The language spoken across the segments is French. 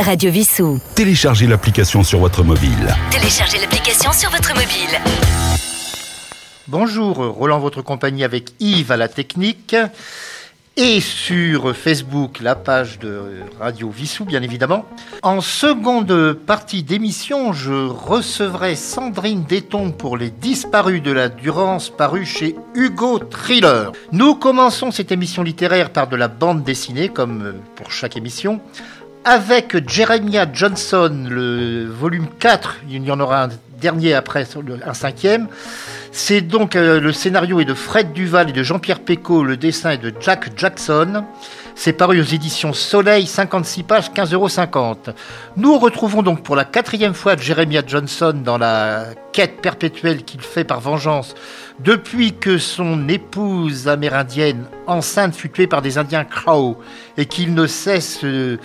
Radio Vissou. Téléchargez l'application sur votre mobile. Téléchargez l'application sur votre mobile. Bonjour, Roland, votre compagnie avec Yves à la technique. Et sur Facebook, la page de Radio Vissou, bien évidemment. En seconde partie d'émission, je recevrai Sandrine Déton pour Les Disparus de la Durance, paru chez Hugo Thriller. Nous commençons cette émission littéraire par de la bande dessinée, comme pour chaque émission avec Jeremiah Johnson, le volume 4, il y en aura un dernier après, un cinquième. C'est donc euh, le scénario est de Fred Duval et de Jean-Pierre Pécaud, le dessin est de Jack Jackson. C'est paru aux éditions Soleil, 56 pages, 15,50 euros. Nous retrouvons donc pour la quatrième fois Jeremiah Johnson dans la quête perpétuelle qu'il fait par vengeance depuis que son épouse amérindienne enceinte fut tuée par des Indiens Crow et qu'il ne cesse euh,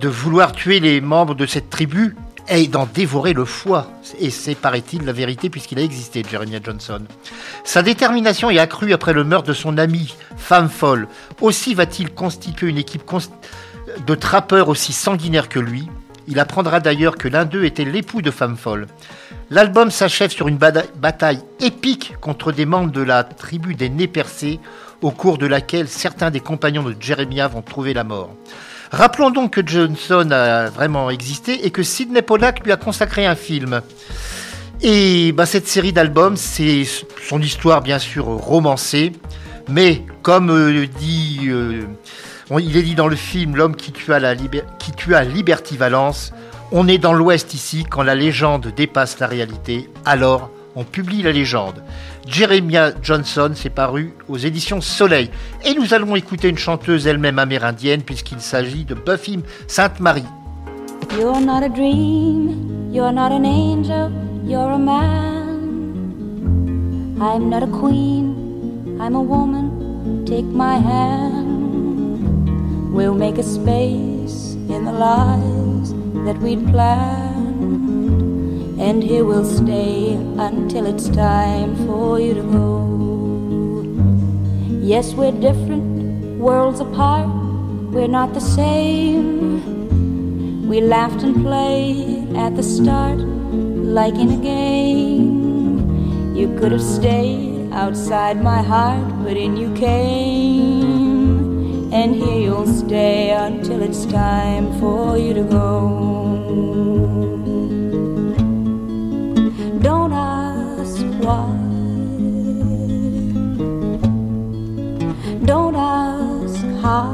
de vouloir tuer les membres de cette tribu et d'en dévorer le foie. Et c'est, paraît-il, la vérité puisqu'il a existé, Jeremiah Johnson. Sa détermination est accrue après le meurtre de son ami, femme folle. Aussi va-t-il constituer une équipe de trappeurs aussi sanguinaires que lui. Il apprendra d'ailleurs que l'un d'eux était l'époux de femme folle. L'album s'achève sur une bataille épique contre des membres de la tribu des nez percés, au cours de laquelle certains des compagnons de Jeremiah vont trouver la mort. Rappelons donc que Johnson a vraiment existé et que Sidney Pollack lui a consacré un film. Et bah, cette série d'albums, c'est son histoire bien sûr romancée, mais comme euh, dit, euh, il est dit dans le film L'homme qui tua, la qui tua Liberty Valence, on est dans l'Ouest ici quand la légende dépasse la réalité, alors on publie la légende. Jeremiah Johnson s'est paru aux éditions Soleil. Et nous allons écouter une chanteuse elle-même amérindienne puisqu'il s'agit de Buffy Sainte-Marie. You're not a dream, you're not an angel, you're a man. I'm not a queen, I'm a woman, take my hand. We'll make a space in the lives that we'd planned. And here we'll stay until it's time for you to go. Yes, we're different, worlds apart, we're not the same. We laughed and played at the start, like in a game. You could have stayed outside my heart, but in you came. And here you'll stay until it's time for you to go. Don't ask how.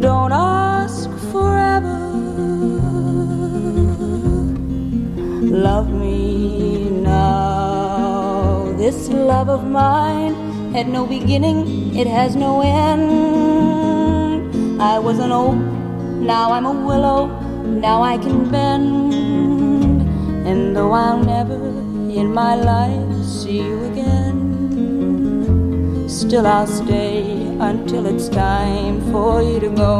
Don't ask forever. Love me now. This love of mine had no beginning, it has no end. I was an oak, now I'm a willow, now I can bend. And though I'll never in my life see you again, still I'll stay until it's time for you to go.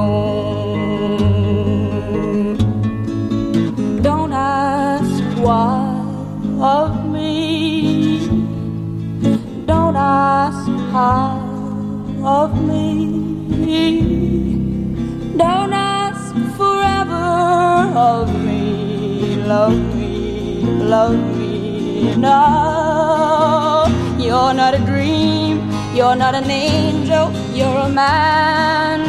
Don't ask why of me, don't ask how of me, don't ask forever of me, love love me. No, you're not a dream, you're not an angel, you're a man.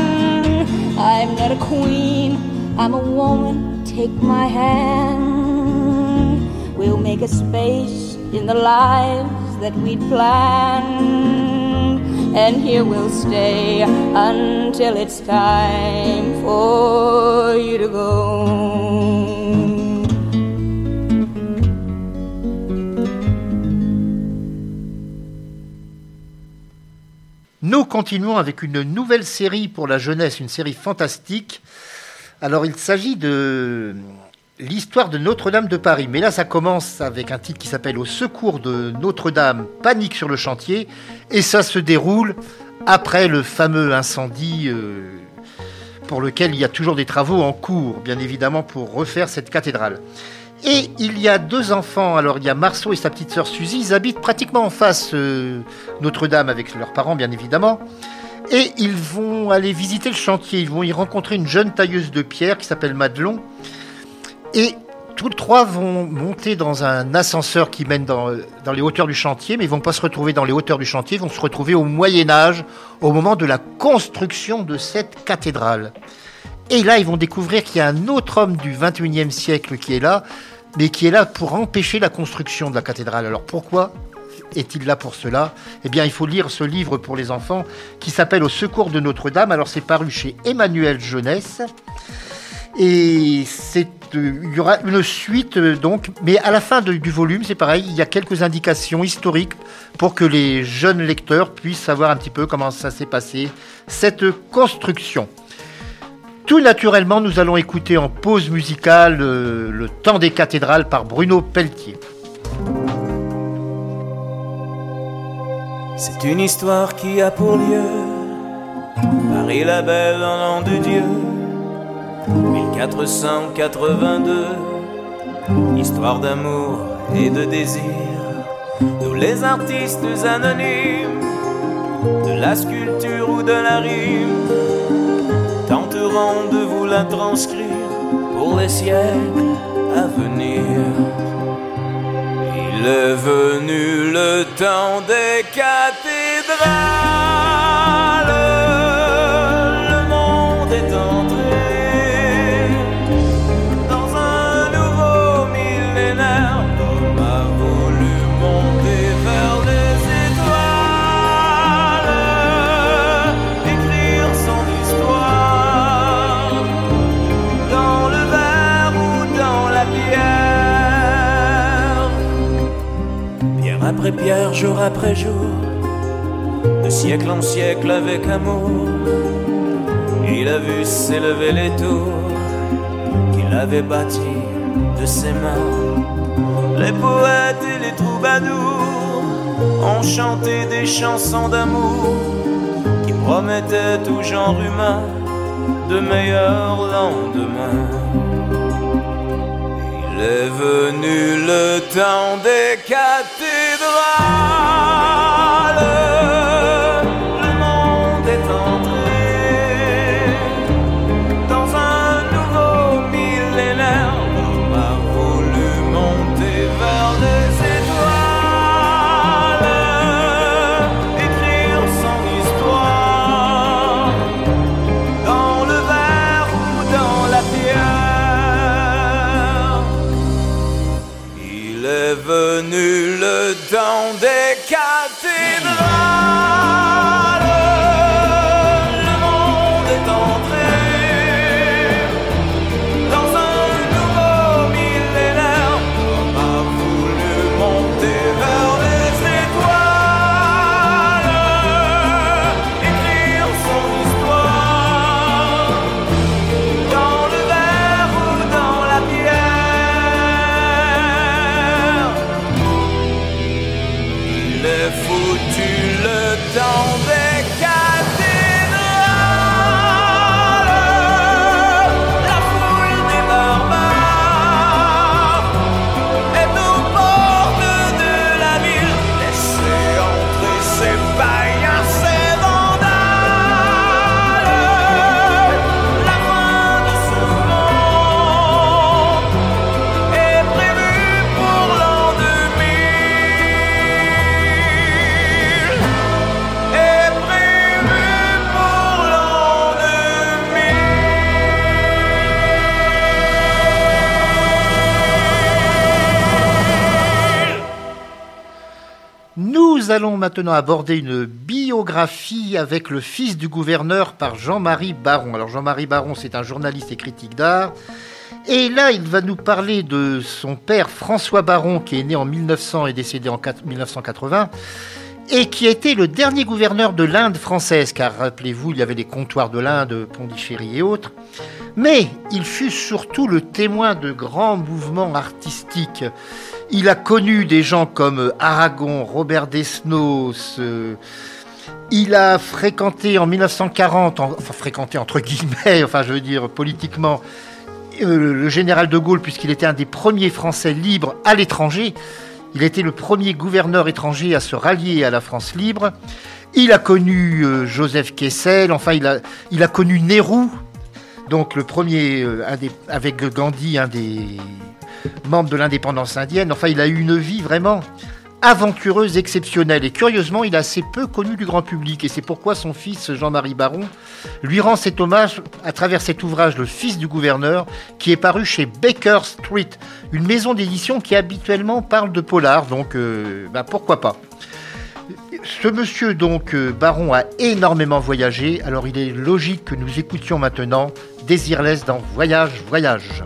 I'm not a queen, I'm a woman. Take my hand. We'll make a space in the lives that we'd planned. And here we'll stay until it's time for you to go. Nous continuons avec une nouvelle série pour la jeunesse, une série fantastique. Alors il s'agit de l'histoire de Notre-Dame de Paris. Mais là ça commence avec un titre qui s'appelle Au secours de Notre-Dame, panique sur le chantier. Et ça se déroule après le fameux incendie euh, pour lequel il y a toujours des travaux en cours, bien évidemment, pour refaire cette cathédrale. Et il y a deux enfants, alors il y a Marceau et sa petite sœur Suzy, ils habitent pratiquement en face euh, Notre-Dame avec leurs parents bien évidemment. Et ils vont aller visiter le chantier. Ils vont y rencontrer une jeune tailleuse de pierre qui s'appelle Madelon. Et tous trois vont monter dans un ascenseur qui mène dans, dans les hauteurs du chantier, mais ils vont pas se retrouver dans les hauteurs du chantier, ils vont se retrouver au Moyen Âge, au moment de la construction de cette cathédrale. Et là, ils vont découvrir qu'il y a un autre homme du 21e siècle qui est là, mais qui est là pour empêcher la construction de la cathédrale. Alors pourquoi est-il là pour cela? Eh bien, il faut lire ce livre pour les enfants qui s'appelle Au secours de Notre-Dame. Alors, c'est paru chez Emmanuel Jeunesse. Et euh, il y aura une suite euh, donc, mais à la fin du volume, c'est pareil, il y a quelques indications historiques pour que les jeunes lecteurs puissent savoir un petit peu comment ça s'est passé, cette construction. Tout naturellement, nous allons écouter en pause musicale euh, Le temps des cathédrales par Bruno Pelletier. C'est une histoire qui a pour lieu Paris la belle en l'an de Dieu. 1482 Histoire d'amour et de désir. Nous les artistes anonymes De la sculpture ou de la rime De vous la transcrire Pour les siècles à venir il est venu le temps des cathédrales. Pierre, jour après jour, de siècle en siècle avec amour, il a vu s'élever les tours qu'il avait bâties de ses mains. Les poètes et les troubadours ont chanté des chansons d'amour qui promettaient au genre humain de meilleurs lendemains. Il est venu le temps des cathédrales. Nous allons maintenant aborder une biographie avec le fils du gouverneur par Jean-Marie Baron. Alors Jean-Marie Baron, c'est un journaliste et critique d'art. Et là, il va nous parler de son père François Baron, qui est né en 1900 et décédé en 4 1980, et qui a été le dernier gouverneur de l'Inde française, car rappelez-vous, il y avait les comptoirs de l'Inde, Pondichéry et autres. Mais il fut surtout le témoin de grands mouvements artistiques. Il a connu des gens comme Aragon, Robert Desnos. euh, il a fréquenté en 1940, en- enfin fréquenté entre guillemets, enfin je veux dire politiquement, euh, le général de Gaulle, puisqu'il était un des premiers Français libres à l'étranger. Il était le premier gouverneur étranger à se rallier à la France libre. Il a connu euh, Joseph Kessel, enfin il a, connu Nehru, donc le premier, avec Gandhi, un des membres de l'indépendance indienne. Enfin, il a eu une vie vraiment aventureuse, exceptionnelle. Et curieusement, il a assez peu connu du grand public. Et c'est pourquoi son fils, Jean-Marie Baron, lui rend cet hommage à travers cet ouvrage, Le fils du gouverneur, qui est paru chez Baker Street, une maison d'édition qui habituellement parle de polar. Donc, euh, bah, pourquoi pas ce monsieur donc euh, Baron a énormément voyagé, alors il est logique que nous écoutions maintenant Désirless dans Voyage, Voyage.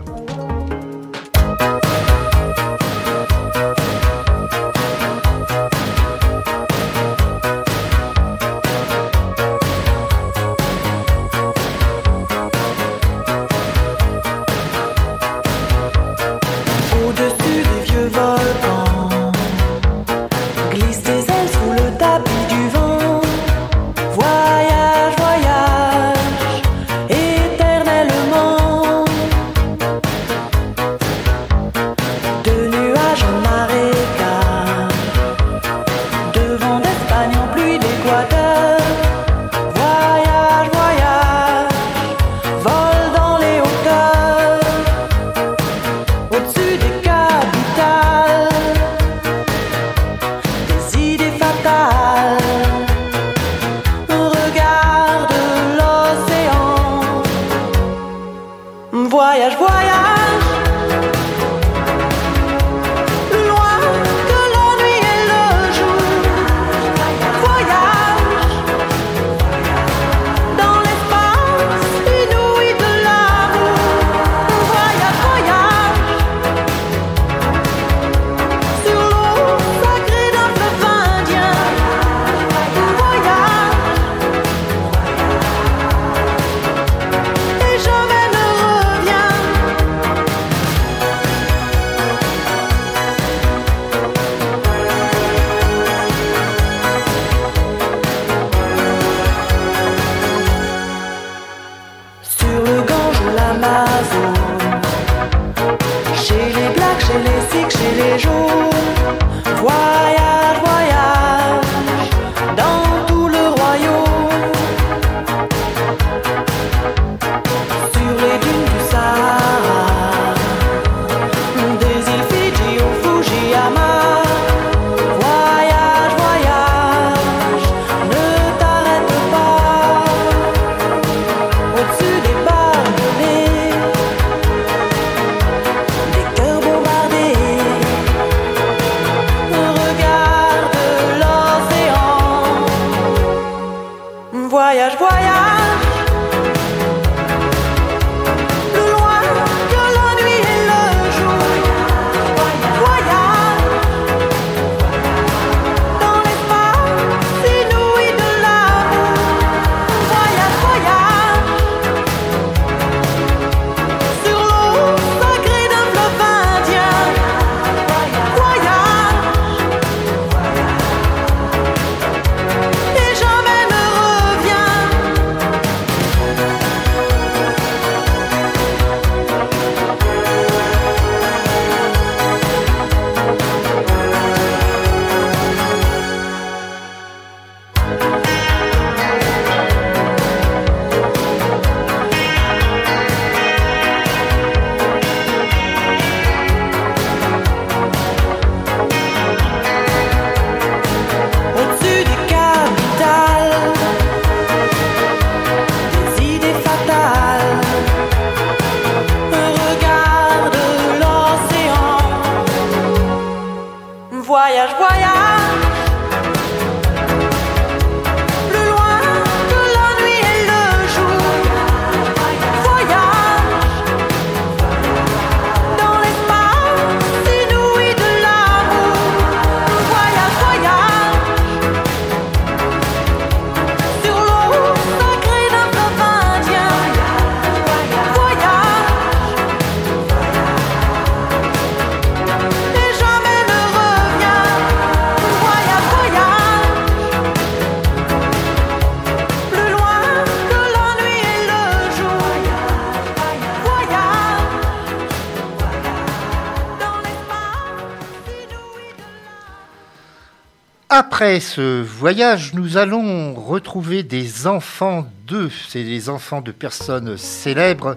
Après ce voyage, nous allons retrouver des enfants d'eux. C'est les enfants de personnes célèbres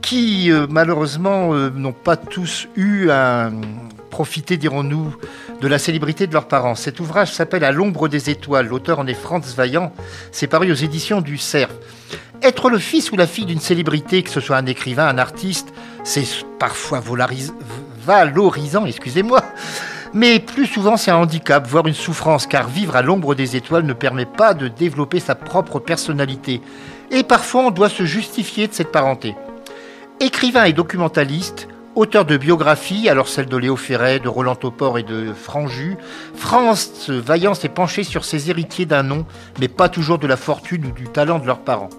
qui, euh, malheureusement, euh, n'ont pas tous eu à profiter, dirons-nous, de la célébrité de leurs parents. Cet ouvrage s'appelle À l'ombre des étoiles. L'auteur en est Franz Vaillant. C'est paru aux éditions du Cerf. Être le fils ou la fille d'une célébrité, que ce soit un écrivain, un artiste, c'est parfois valorisant, excusez-moi. Mais plus souvent, c'est un handicap, voire une souffrance, car vivre à l'ombre des étoiles ne permet pas de développer sa propre personnalité. Et parfois, on doit se justifier de cette parenté. Écrivain et documentaliste, auteur de biographies, alors celles de Léo Ferret, de Roland Topor et de Franju, France Vaillant s'est penché sur ses héritiers d'un nom, mais pas toujours de la fortune ou du talent de leurs parents.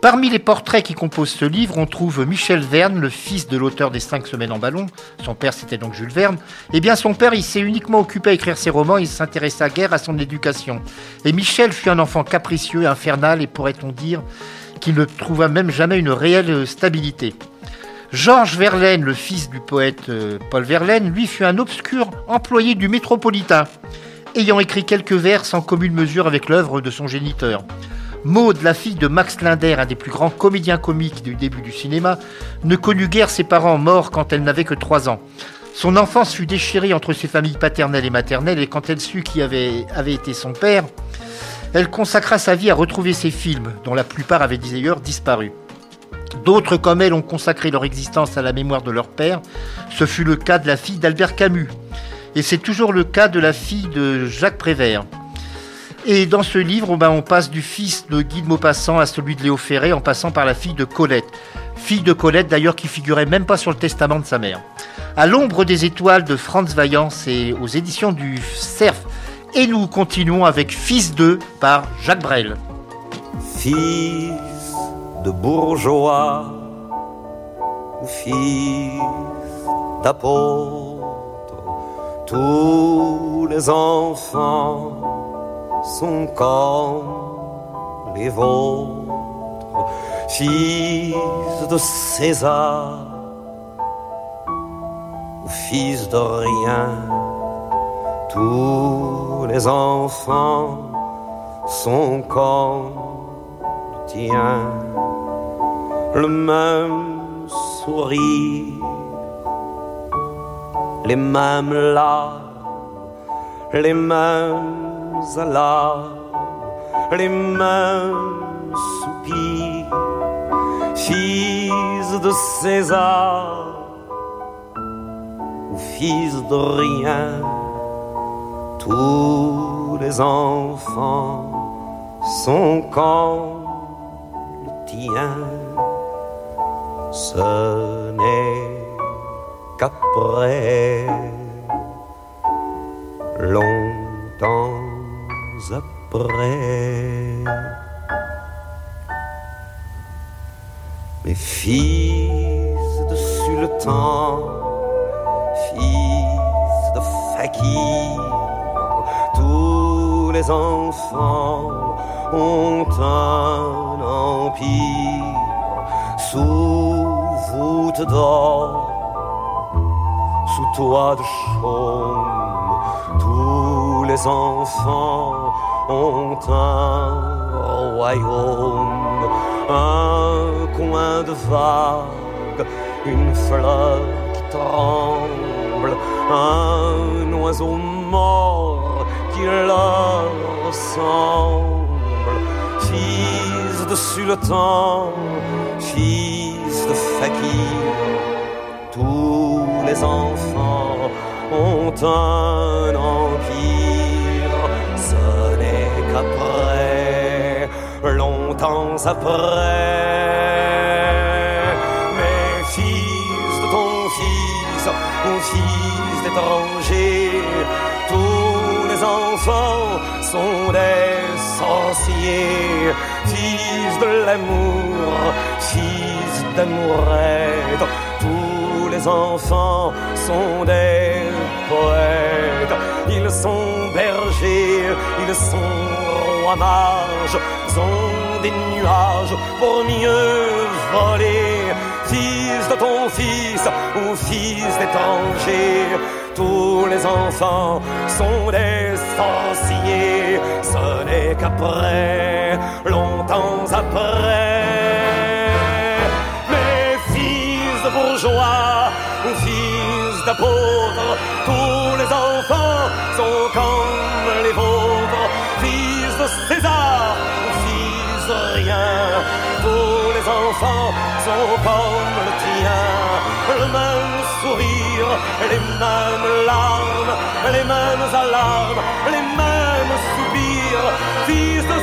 Parmi les portraits qui composent ce livre, on trouve Michel Verne, le fils de l'auteur des Cinq Semaines en Ballon. Son père, c'était donc Jules Verne. Eh bien, son père, il s'est uniquement occupé à écrire ses romans, il s'intéressa guère à son éducation. Et Michel fut un enfant capricieux, infernal, et pourrait-on dire qu'il ne trouva même jamais une réelle stabilité. Georges Verlaine, le fils du poète euh, Paul Verlaine, lui fut un obscur employé du métropolitain, ayant écrit quelques vers sans commune mesure avec l'œuvre de son géniteur. Maude, la fille de Max Linder, un des plus grands comédiens comiques du début du cinéma, ne connut guère ses parents morts quand elle n'avait que trois ans. Son enfance fut déchirée entre ses familles paternelles et maternelles, et quand elle sut qui avait été son père, elle consacra sa vie à retrouver ses films, dont la plupart avaient d'ailleurs disparu. D'autres comme elle ont consacré leur existence à la mémoire de leur père. Ce fut le cas de la fille d'Albert Camus. Et c'est toujours le cas de la fille de Jacques Prévert. Et dans ce livre, ben, on passe du fils de Guy de Maupassant à celui de Léo Ferré, en passant par la fille de Colette. Fille de Colette d'ailleurs qui figurait même pas sur le testament de sa mère. À l'ombre des étoiles de Franz Vaillant, c'est aux éditions du Cerf. Et nous continuons avec Fils d'eux par Jacques Brel. Fils de bourgeois ou fils d'apôtre, tous les enfants sont comme les vôtres, fils de César ou fils de rien, tous les enfants sont comme le tien, le même sourire, les mêmes larmes, les mêmes alarmes, les mêmes soupirs, fils de César ou fils de rien, tous les enfants sont comme le tien. Ce n'est qu'après, longtemps après, mes fils de sultan, fils de fakir, tous les enfants ont un empire sous voûte d'or, sous toit de chaume. Tous les enfants ont un royaume, un coin de vague, une fleur qui tremble, un oiseau mort qui leur ressemble. Fils de sultan, fils de fakir, tous les enfants ont un empire. Qu'après, longtemps après, mes fils de ton fils, mon fils d'étranger, tous les enfants sont des sorciers, fils de l'amour, fils d'amourette, tous les enfants sont des ils sont bergers, ils sont rois mages, ils ont des nuages pour mieux voler, fils de ton fils ou fils d'étranger, tous les enfants sont des sorciers. Ce n'est qu'après, longtemps après. Sont comme le tien. Le même sourire, les mêmes larmes, les mêmes alarmes, les mêmes soupirs. Fils de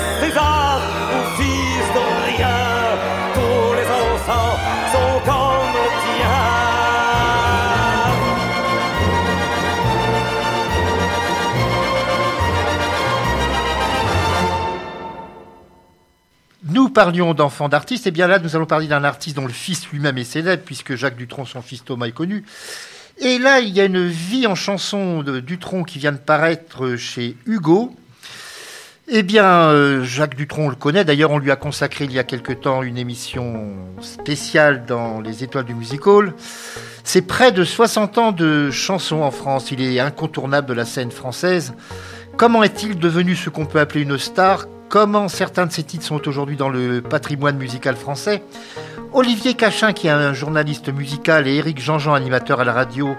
parlions d'enfants d'artistes, et bien là, nous allons parler d'un artiste dont le fils lui-même est célèbre, puisque Jacques Dutronc, son fils Thomas, est connu. Et là, il y a une vie en chanson de Dutronc qui vient de paraître chez Hugo. Eh bien, euh, Jacques Dutronc, on le connaît. D'ailleurs, on lui a consacré il y a quelque temps une émission spéciale dans les Étoiles du Music Hall. C'est près de 60 ans de chansons en France. Il est incontournable de la scène française. Comment est-il devenu ce qu'on peut appeler une star Comment certains de ses titres sont aujourd'hui dans le patrimoine musical français Olivier Cachin, qui est un journaliste musical, et Éric Jean-Jean, animateur à la radio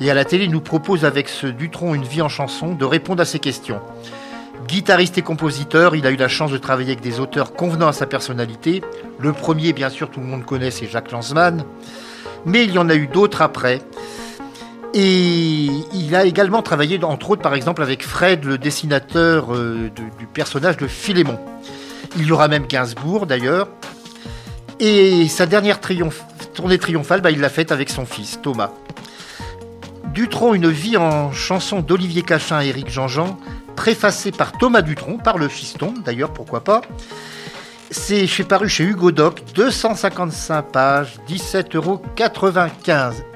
et à la télé, nous proposent avec ce Dutronc une vie en chanson de répondre à ces questions. Guitariste et compositeur, il a eu la chance de travailler avec des auteurs convenant à sa personnalité. Le premier, bien sûr, tout le monde connaît, c'est Jacques Lanzmann. Mais il y en a eu d'autres après. Et il a également travaillé, entre autres, par exemple, avec Fred, le dessinateur euh, du personnage de Philémon. Il y aura même Gainsbourg, d'ailleurs. Et sa dernière tournée triomphale, bah, il l'a faite avec son fils, Thomas. Dutronc, une vie en chanson d'Olivier Cachin et Éric Jean-Jean, préfacée par Thomas Dutronc, par le fiston, d'ailleurs, pourquoi pas. C'est paru chez Hugo Doc, 255 pages, 17,95 euros.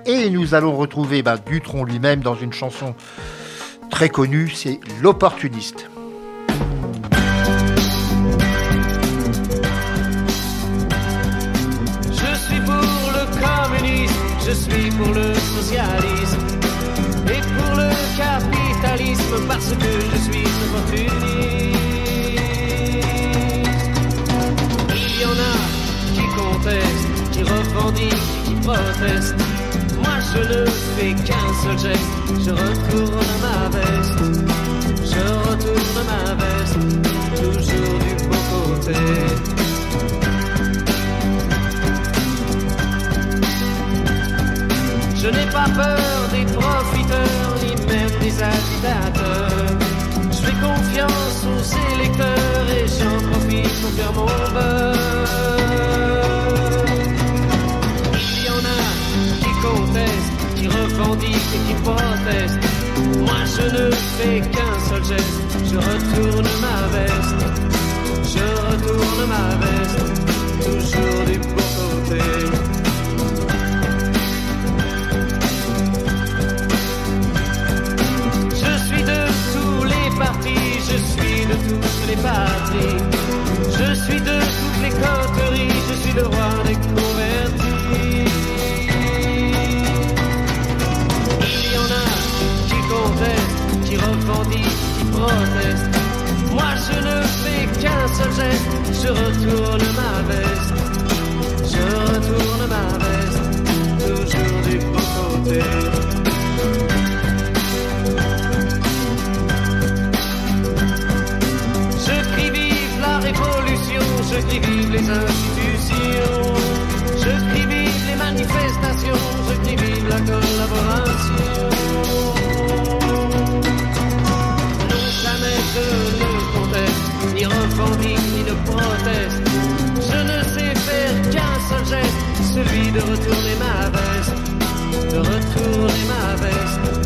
Et nous allons retrouver bah, Dutronc lui-même dans une chanson très connue, c'est L'opportuniste. Je suis pour le communisme, je suis pour le socialisme et pour le capitalisme parce que qui protestent. Moi je ne fais qu'un seul geste, je retourne ma veste, je retourne ma veste, toujours du bon côté. Fais qu'un seul geste, je retourne ma veste. Je retourne ma veste, toujours du bon côté. Je suis de tous les partis, je suis de toutes les patries. Je suis de toutes les coteries, je suis le roi je retourne ma veste. Je retourne ma veste, toujours du bon côté. Je crie vive la révolution, je crie vive les institutions, ni ne proteste. Je ne sais faire qu'un seul geste, celui de retourner ma veste, de retourner ma veste,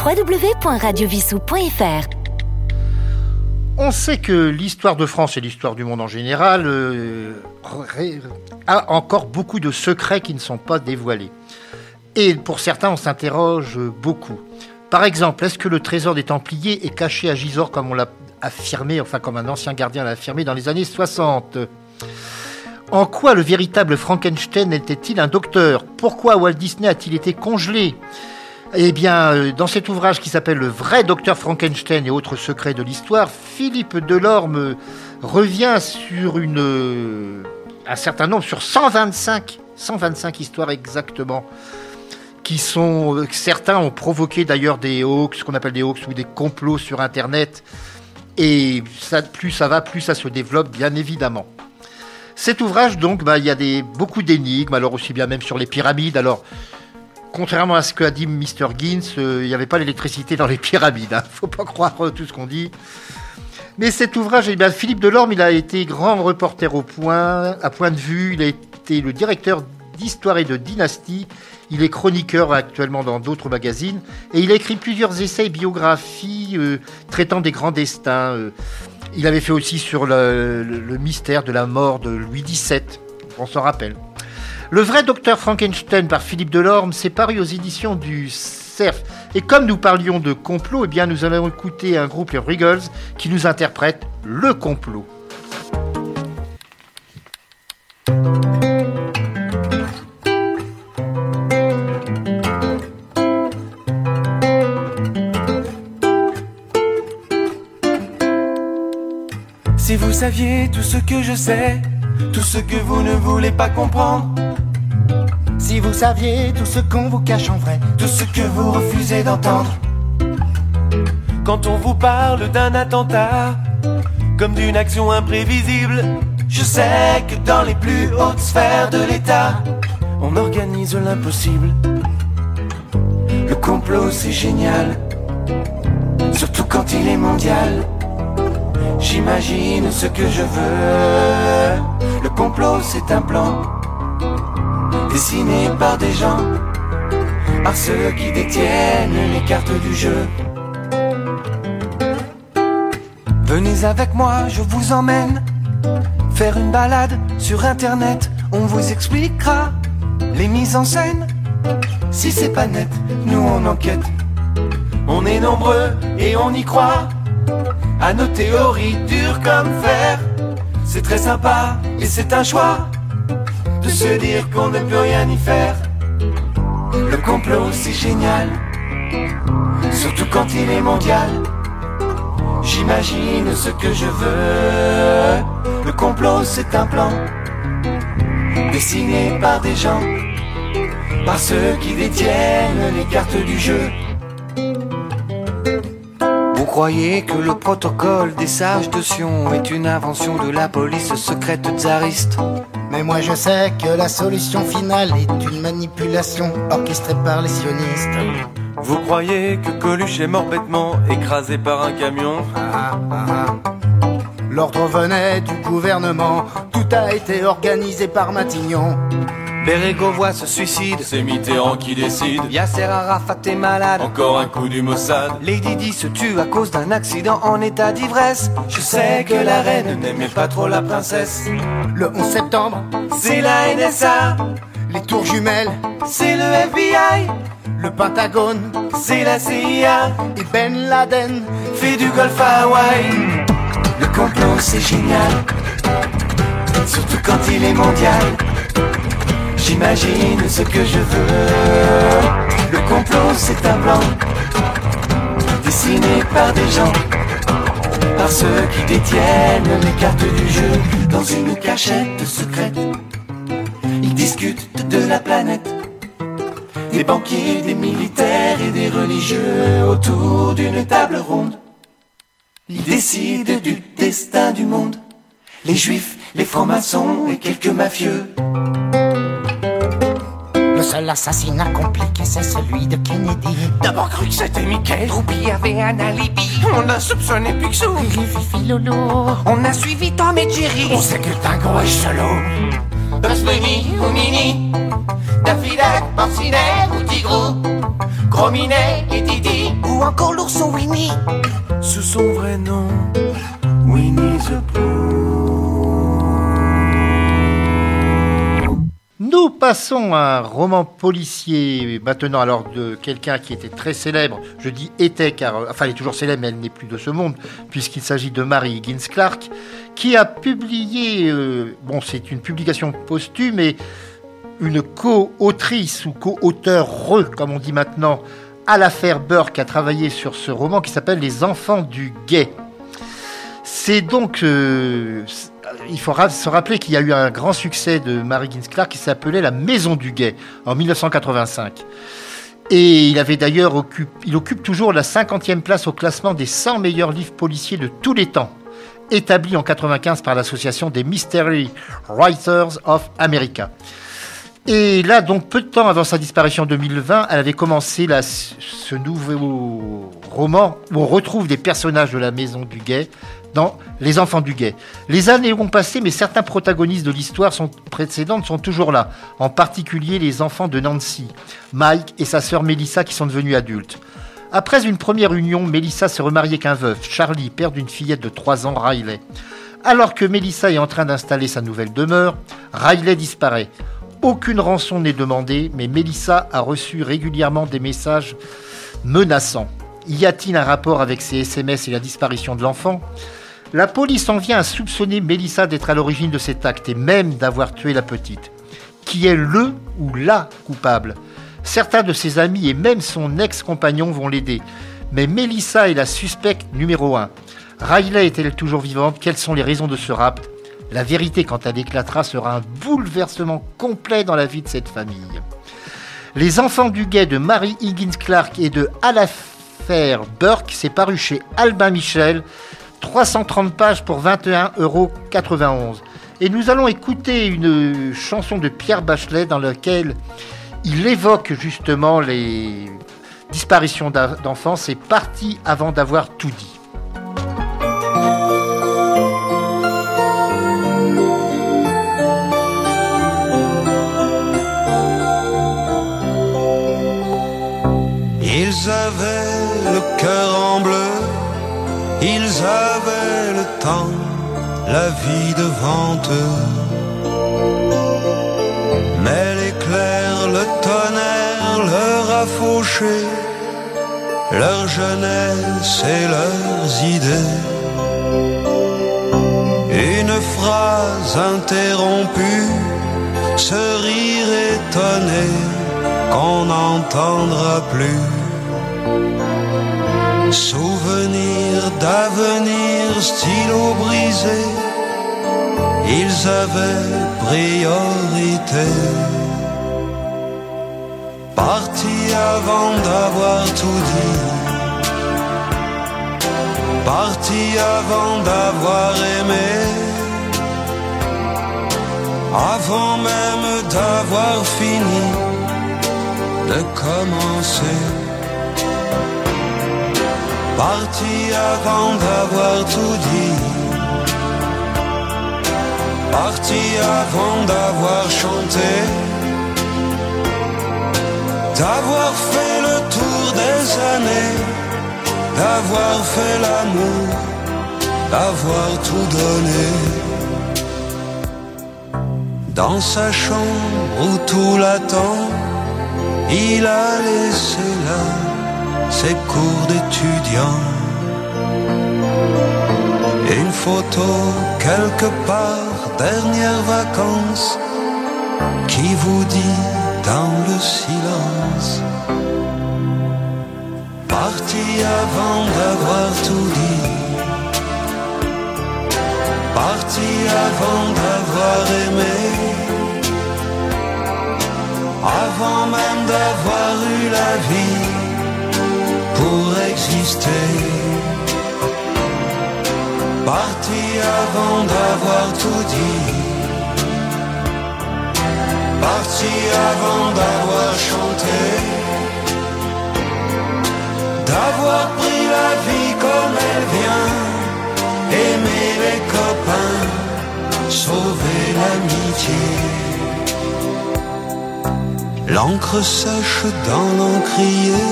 www.radiovissou.fr On sait que l'histoire de France et l'histoire du monde en général euh, a encore beaucoup de secrets qui ne sont pas dévoilés. Et pour certains, on s'interroge beaucoup. Par exemple, est-ce que le trésor des Templiers est caché à Gisors comme on l'a affirmé, enfin comme un ancien gardien l'a affirmé dans les années 60 En quoi le véritable Frankenstein était-il un docteur? Pourquoi Walt Disney a-t-il été congelé? Eh bien, euh, dans cet ouvrage qui s'appelle Le vrai docteur Frankenstein et autres secrets de l'histoire, Philippe Delorme euh, revient sur euh, un certain nombre, sur 125, 125 histoires exactement, qui sont, certains ont provoqué d'ailleurs des hoax, ce qu'on appelle des hoax ou des complots sur Internet. Et plus ça va, plus ça se développe, bien évidemment. Cet ouvrage, donc, bah, il y a beaucoup d'énigmes, alors aussi bien même sur les pyramides. Alors, contrairement à ce qu'a dit Mr. Gins, euh, il n'y avait pas l'électricité dans les pyramides. Il faut pas croire euh, tout ce qu'on dit. Mais cet ouvrage, eh Philippe Delorme, il a été grand reporter au point, à point de vue. Il a été le directeur d'histoire et de dynastie. Il est chroniqueur actuellement dans d'autres magazines. Et il a écrit plusieurs essais et biographies euh, traitant des grands destins. il avait fait aussi sur le- le mystère de la mort de Louis XVII. On s'en rappelle. Le vrai docteur Frankenstein par Philippe Delorme s'est paru aux éditions du CERF. Et comme nous parlions de complot, eh bien nous allons écouter un groupe, les Riggles, qui nous interprète le complot. Si vous saviez tout ce que je sais, tout ce que vous ne voulez pas comprendre. Si vous saviez tout ce qu'on vous cache en vrai, tout ce que vous refusez d'entendre. Quand on vous parle d'un attentat, comme d'une action imprévisible, je sais que dans les plus hautes sphères de l'État, on organise l'impossible. Le complot c'est génial, surtout quand il est mondial. J'imagine ce que je veux. Le complot, c'est un plan dessiné par des gens, par ceux qui détiennent les cartes du jeu. Venez avec moi, je vous emmène faire une balade sur internet. On vous expliquera les mises en scène. Si c'est pas net, nous on enquête. On est nombreux et on y croit à nos théories dures comme fer. C'est très sympa et c'est un choix de se dire qu'on ne peut rien y faire. Le complot c'est génial, surtout quand il est mondial. J'imagine ce que je veux. Le complot c'est un plan dessiné par des gens, par ceux qui détiennent les cartes du jeu. Vous croyez que le protocole des sages de Sion est une invention de la police secrète tsariste? Mais moi je sais que la solution finale est une manipulation orchestrée par les sionistes. Vous croyez que Coluche est mort bêtement, écrasé par un camion? Ah, ah, ah. L'ordre venait du gouvernement, tout a été organisé par Matignon. Bérégovoy se suicide, c'est Mitterrand qui décide. Yasser Arafat est malade, encore un coup du Mossad. Lady Di se tue à cause d'un accident en état d'ivresse. Je sais que la reine n'aimait pas trop la princesse. Le 11 septembre, C'est la NSA, les tours jumelles, c'est le FBI, le Pentagone c'est la CIA. et Ben Laden. Fait du golf à Hawaï. Le complot c'est génial, surtout quand il est mondial. J'imagine ce que je veux. Le complot c'est un plan dessiné par des gens, par ceux qui détiennent les cartes du jeu dans une cachette secrète. Ils discutent de la planète. Des banquiers, des militaires et des religieux autour d'une table ronde. Ils décident du destin du monde. Les juifs, les francs-maçons et quelques mafieux. Seul assassinat compliqué, c'est celui de Kennedy. D'abord cru que c'était Mickey. Troupi avait un alibi. On a soupçonné Picsou. Fifi, Lolo. On a suivi Tom et Jerry. On sait que Tango est solo. Bugs Bunny ou Mini. Daffy Duck, Porcinet ou Tigrou. Gros Minet et Didi, ou encore l'ourson Winnie, sous son vrai nom, Winnie the Pooh. Nous passons à un roman policier maintenant, alors de quelqu'un qui était très célèbre. Je dis était car, enfin, elle est toujours célèbre, mais elle n'est plus de ce monde, puisqu'il s'agit de Mary Higgins Clark, qui a publié, euh, bon, c'est une publication posthume, et une co-autrice ou co-auteur, comme on dit maintenant, à l'affaire Burke, a travaillé sur ce roman qui s'appelle Les Enfants du Guet. C'est donc. euh, il faut se rappeler qu'il y a eu un grand succès de Mary Higgins Clark qui s'appelait La Maison du Guet en 1985. Et il avait d'ailleurs occupe, occupe toujours la 50e place au classement des 100 meilleurs livres policiers de tous les temps, établi en 95 par l'association des Mystery Writers of America. Et là, donc, peu de temps avant sa disparition en 2020, elle avait commencé ce nouveau roman où on retrouve des personnages de la maison du guet dans Les Enfants du guet. Les années ont passé, mais certains protagonistes de l'histoire précédente sont toujours là, en particulier les enfants de Nancy, Mike et sa sœur Melissa qui sont devenus adultes. Après une première union, Melissa s'est remariée avec un veuf, Charlie, père d'une fillette de 3 ans, Riley. Alors que Melissa est en train d'installer sa nouvelle demeure, Riley disparaît. Aucune rançon n'est demandée, mais Melissa a reçu régulièrement des messages menaçants. Y a-t-il un rapport avec ces SMS et la disparition de l'enfant? La police en vient à soupçonner Melissa d'être à l'origine de cet acte et même d'avoir tué la petite. Qui est le ou la coupable? Certains de ses amis et même son ex-compagnon vont l'aider. Mais Melissa est la suspecte numéro un. Riley est-elle toujours vivante? Quelles sont les raisons de ce rapt? La vérité, quand elle éclatera, sera un bouleversement complet dans la vie de cette famille. Les enfants du guet de Mary Higgins Clark et de Alafair Burke, c'est paru chez Albin Michel, 330 pages pour 21,91 euros. Et nous allons écouter une chanson de Pierre Bachelet dans laquelle il évoque justement les disparitions d'enfants. C'est parti avant d'avoir tout dit. Le la vie devant eux. Mais l'éclair, le tonnerre leur a fauché leur jeunesse et leurs idées. Une phrase interrompue, ce rire étonné qu'on n'entendra plus. D'avenir, stylo brisé, ils avaient priorité. Partis avant d'avoir tout dit, partis avant d'avoir aimé, avant même d'avoir fini de commencer. Parti avant d'avoir tout dit. Parti avant d'avoir chanté. D'avoir fait le tour des années. D'avoir fait l'amour. D'avoir tout donné. Dans sa chambre où tout l'attend, il a laissé là ses cours d'étudiant. Photo quelque part, dernière vacances, qui vous dit dans le silence. Parti avant d'avoir tout dit. Parti avant d'avoir aimé. Avant même d'avoir eu la vie pour exister. Parti avant d'avoir tout dit. Parti avant d'avoir chanté. D'avoir pris la vie comme elle vient. Aimer les copains. Sauver l'amitié. L'encre sèche dans l'encrier,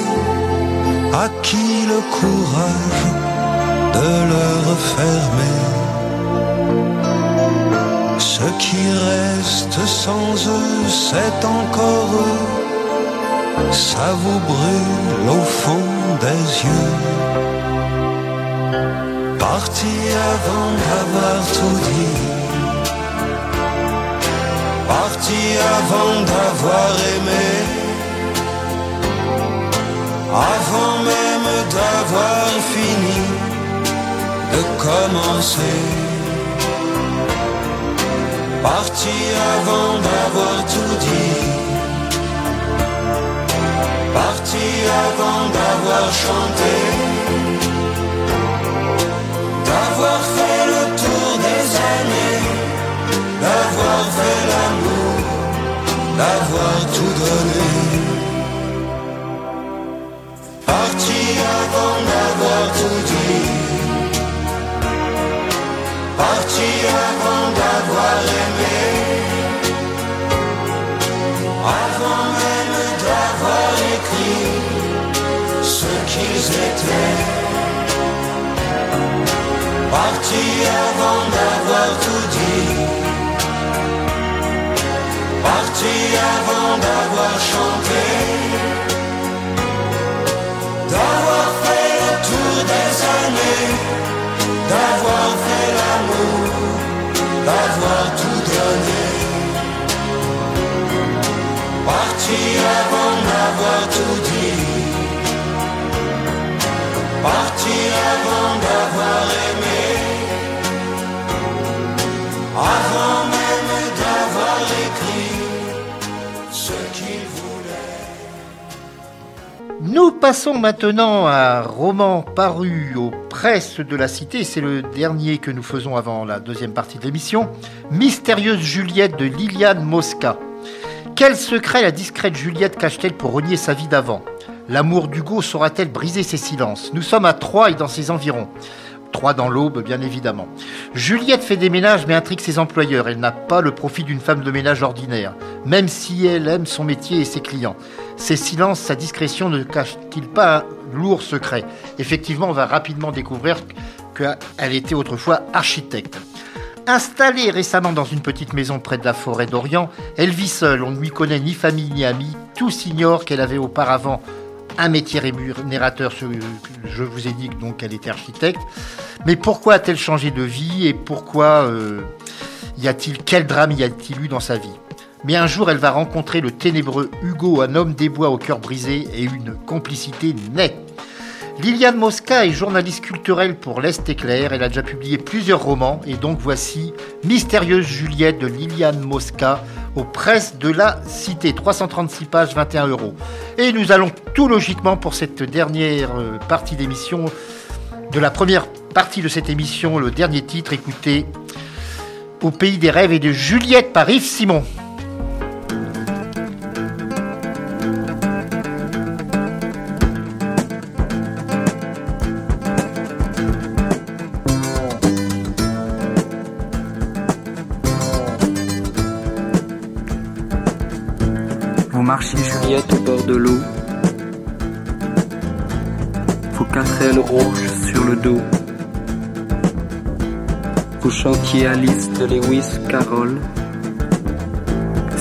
à qui le courage de le refermer. Ce qui reste sans eux, c'est encore eux, ça vous brûle au fond des yeux. Parti avant d'avoir tout dit. Parti avant d'avoir aimé, avant même d'avoir fini de commencer. Parti avant d'avoir tout dit, parti avant d'avoir chanté, d'avoir fait le tour des années. D'avoir fait l'amour, d'avoir tout donné. Parti avant d'avoir tout dit, parti avant d'avoir aimé, avant même d'avoir écrit ce qu'ils étaient. Parti avant d'avoir tout dit parti avant d'avoir chanté, d'avoir tout donné. Parti avant d'avoir tout dit, parti avant d'avoir aimé, avant Nous passons maintenant à un roman paru aux presses de la cité. C'est le dernier que nous faisons avant la deuxième partie de l'émission. Mystérieuse Juliette de Liliane Mosca. Quel secret la discrète Juliette cache-t-elle pour renier sa vie d'avant? L'amour d'Hugo saura-t-elle briser ses silences? Nous sommes à Troyes et dans ses environs. Trois dans l'aube, bien évidemment. Juliette fait des ménages mais intrigue ses employeurs. Elle n'a pas le profit d'une femme de ménage ordinaire, même si elle aime son métier et ses clients. Ses silences, sa discrétion ne cachent-ils pas un lourd secret? Effectivement, on va rapidement découvrir qu'elle était autrefois architecte. Installée récemment dans une petite maison près de la forêt d'Orient, elle vit seule, on ne lui connaît ni famille ni amis, tous ignorent qu'elle avait auparavant un métier rémunérateur, je vous ai dit donc qu'elle était architecte. Mais pourquoi a-t-elle changé de vie et pourquoi euh, y a-t-il quel drame y a-t-il eu dans sa vie? Mais un jour, elle va rencontrer le ténébreux Hugo, un homme des bois au cœur brisé et une complicité naît. Liliane Mosca est journaliste culturelle pour l'Est éclair. Elle a déjà publié plusieurs romans et donc voici Mystérieuse Juliette de Liliane Mosca aux presses de la Cité. 336 pages, 21 euros. Et nous allons tout logiquement pour cette dernière euh, partie d'émission, de la première partie de cette émission, le dernier titre, écoutez Au pays des rêves et de Juliette par Yves Simon. Rouges sur le dos. Vous chantiez Alice de Lewis Carroll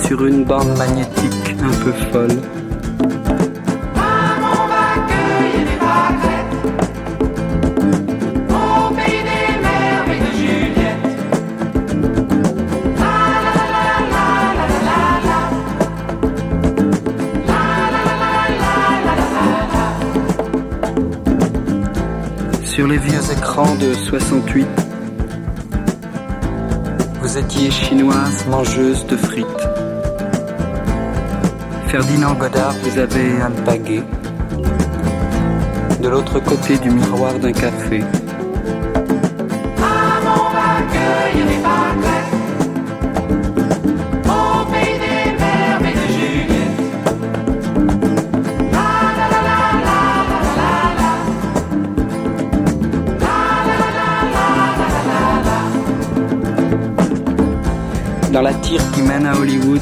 sur une bande magnétique un peu folle. Les vieux écrans de 68, vous étiez chinoise mangeuse de frites. Ferdinand Godard vous avait alpagué de l'autre côté du miroir d'un café. Maman va Dans la tire qui mène à Hollywood,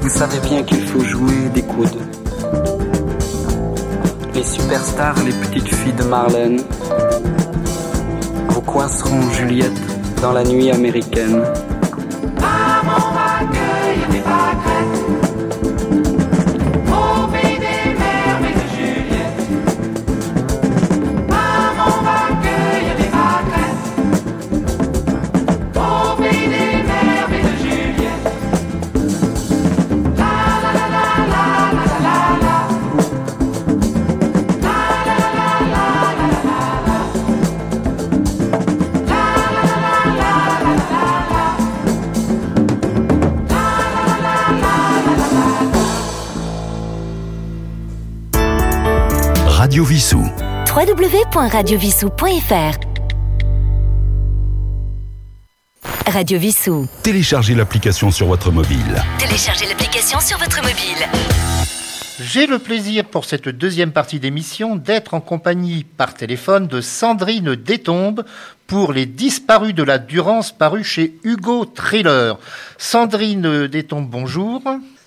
Vous savez bien qu'il faut jouer des coudes. Les superstars, les petites filles de Marlène vous coinceront Juliette dans la nuit américaine. Radio Vissou. www.radiovissou.fr Radio Vissou. Téléchargez l'application sur votre mobile. Téléchargez l'application sur votre mobile. J'ai le plaisir pour cette deuxième partie d'émission d'être en compagnie par téléphone de Sandrine Détombe pour Les Disparus de la Durance paru chez Hugo Thriller. Sandrine Détombe, bonjour.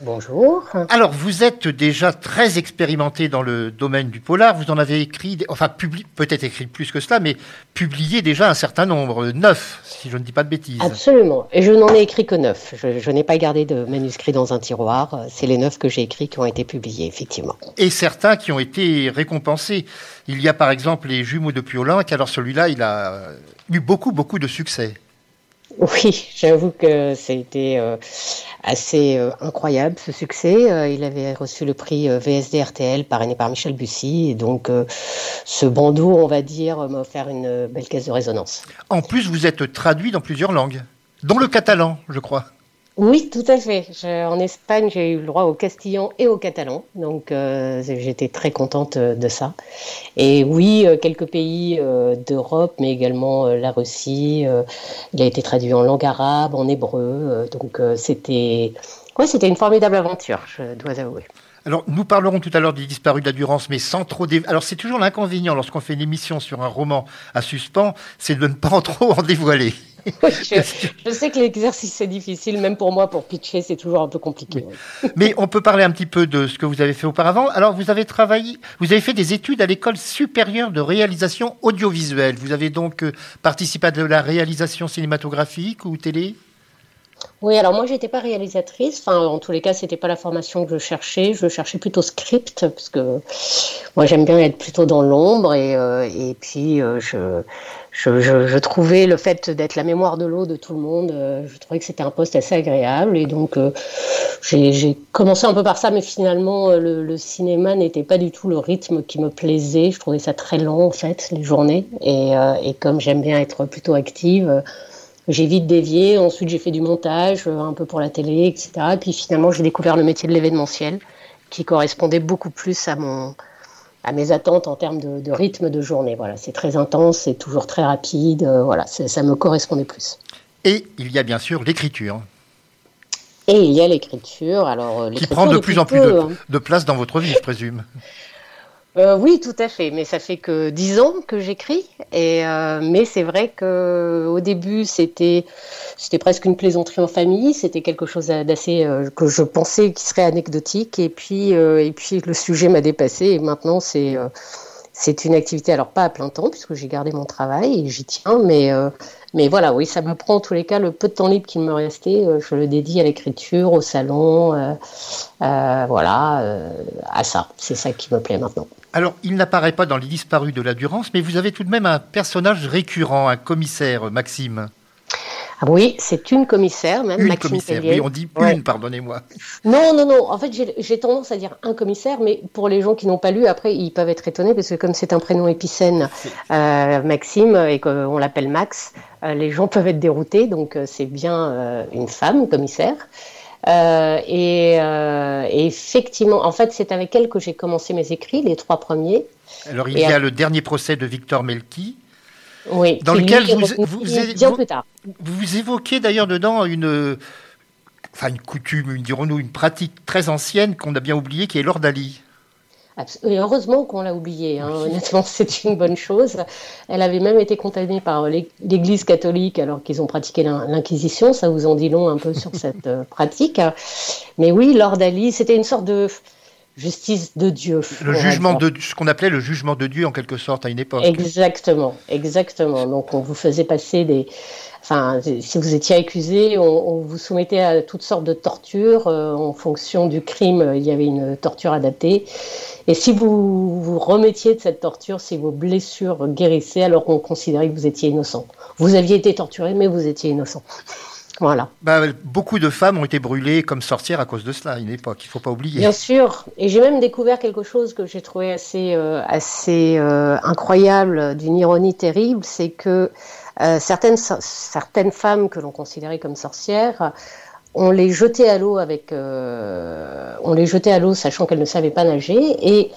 Bonjour. Alors, vous êtes déjà très expérimenté dans le domaine du polar. Vous en avez écrit, enfin, peut-être écrit plus que cela, mais publié déjà un certain nombre, neuf, si je ne dis pas de bêtises. Absolument. Et je n'en ai écrit que neuf. Je, je n'ai pas gardé de manuscrits dans un tiroir. C'est les neuf que j'ai écrits qui ont été publiés, effectivement. Et certains qui ont été récompensés. Il y a par exemple les jumeaux de Piolenc. Alors celui-là, il a eu beaucoup, beaucoup de succès. Oui, j'avoue que c'était euh, assez euh, incroyable ce succès. Euh, il avait reçu le prix VSD RTL parrainé par Michel Bussy. Et donc, ce bandeau, on va dire, m'a offert une belle caisse de résonance. En plus, vous êtes traduit dans plusieurs langues, dont le catalan, je crois. Oui, tout à fait. En Espagne, j'ai eu le droit au castillan et au catalan, donc euh, j'étais très contente euh, de ça. Et oui, euh, quelques pays d'Europe, mais également la Russie. il a été traduit en langue arabe, en hébreu, donc c'était, une formidable aventure, je dois avouer. Alors, nous parlerons tout à l'heure des disparus de la Durance, mais sans trop... Alors, c'est toujours l'inconvénient lorsqu'on fait une émission sur un roman à suspens, c'est de ne pas en trop en dévoiler. Oui, je, je sais que l'exercice est difficile, même pour moi, pour pitcher, c'est toujours un peu compliqué. Mais on peut parler un petit peu de ce que vous avez fait auparavant. Alors, vous avez travaillé, vous avez fait des études à l'école supérieure de réalisation audiovisuelle. Vous avez donc euh, participé à de la réalisation cinématographique ou télé? Oui, alors moi, j'étais pas réalisatrice. Enfin, en tous les cas, c'était pas la formation que je cherchais. Je cherchais plutôt script parce que moi, j'aime bien être plutôt dans l'ombre et, euh, et puis euh, je, je, trouvais le fait d'être la mémoire de l'eau de tout le monde. euh, je trouvais que c'était un poste assez agréable et donc euh, j'ai commencé un peu par ça, mais finalement, euh, le, cinéma n'était pas du tout le rythme qui me plaisait. Je trouvais ça très long en fait, les journées. Et, et comme j'aime bien être plutôt active. j'ai vite dévié. Ensuite, j'ai fait du montage, un peu pour la télé, etc. Et puis finalement, j'ai découvert le métier de l'événementiel, qui correspondait beaucoup plus à mon à mes attentes en termes de, de rythme de journée. Voilà, c'est très intense, c'est toujours très rapide. euh, voilà, ça me correspondait plus. Et il y a bien sûr l'écriture, Et il y a l'écriture. Alors, euh, qui prend de plus en plus peu, de, hein. de place dans votre vie, je présume. Euh, oui, tout à fait. Mais ça fait que dix ans que j'écris. Euh, mais c'est vrai que au début, c'était presque une plaisanterie en famille. C'était quelque chose d'assez euh, que je pensais qui serait anecdotique. Et puis le sujet m'a dépassé. Et maintenant, c'est une activité. Alors pas à plein temps puisque j'ai gardé mon travail et j'y tiens. Mais mais voilà, oui, ça me prend en tous les cas le peu de temps libre qu'il me restait. je le dédie à l'écriture, au salon. voilà, à ça. C'est ça qui me plaît maintenant. Alors, il n'apparaît pas dans Les Disparus de la Durance, mais vous avez tout de même un personnage récurrent, un commissaire, Maxime. Ah oui, c'est une commissaire, même Une Maxime commissaire, oui, on dit Ouais. une, pardonnez-moi. Non, non, non. En fait, j'ai tendance à dire un commissaire, mais pour les gens qui n'ont pas lu, après, ils peuvent être étonnés parce que comme c'est un prénom épicène, euh, Maxime, et qu'on l'appelle Max, euh, les gens peuvent être déroutés. Donc, euh, c'est bien une femme commissaire. Euh, et, euh, et effectivement, en fait, c'est avec elle que j'ai commencé mes écrits, les trois premiers. Alors, il Et y a à- le dernier procès de Victor Melki, Oui, dans lequel vous, vous, évoquez d'ailleurs dedans une, enfin une coutume, une, dirons-nous, une pratique très ancienne qu'on a bien oubliée, qui est l'ordalie. Et heureusement qu'on l'a oubliée, hein. honnêtement, c'est une bonne chose. Elle avait même été condamnée par l'É- l'Église catholique alors qu'ils ont pratiqué l'in- l'Inquisition, ça vous en dit long un peu sur cette euh, pratique. Mais oui, Lord Ali, c'était une sorte de justice de Dieu. Le jugement de ce qu'on appelait le jugement de Dieu en quelque sorte à une époque. Exactement, exactement. Donc on vous faisait passer des, enfin si vous étiez accusé, on, on vous soumettait à toutes sortes de tortures euh, en fonction du crime. Il y avait une torture adaptée. Et si vous vous remettiez de cette torture, si vos blessures guérissaient, alors on considérait que vous étiez innocent. Vous aviez été torturé, mais vous étiez innocent. Voilà. Bah, beaucoup de femmes ont été brûlées comme sorcières à cause de cela à une époque. Il faut pas oublier. Bien sûr. Et j'ai même découvert quelque chose que j'ai trouvé assez, euh, assez euh, incroyable, d'une ironie terrible, c'est que euh, certaines femmes que l'on considérait comme sorcières, on les jetait à l'eau avec, euh, on les jetait à l'eau sachant qu'elles ne savaient pas nager, et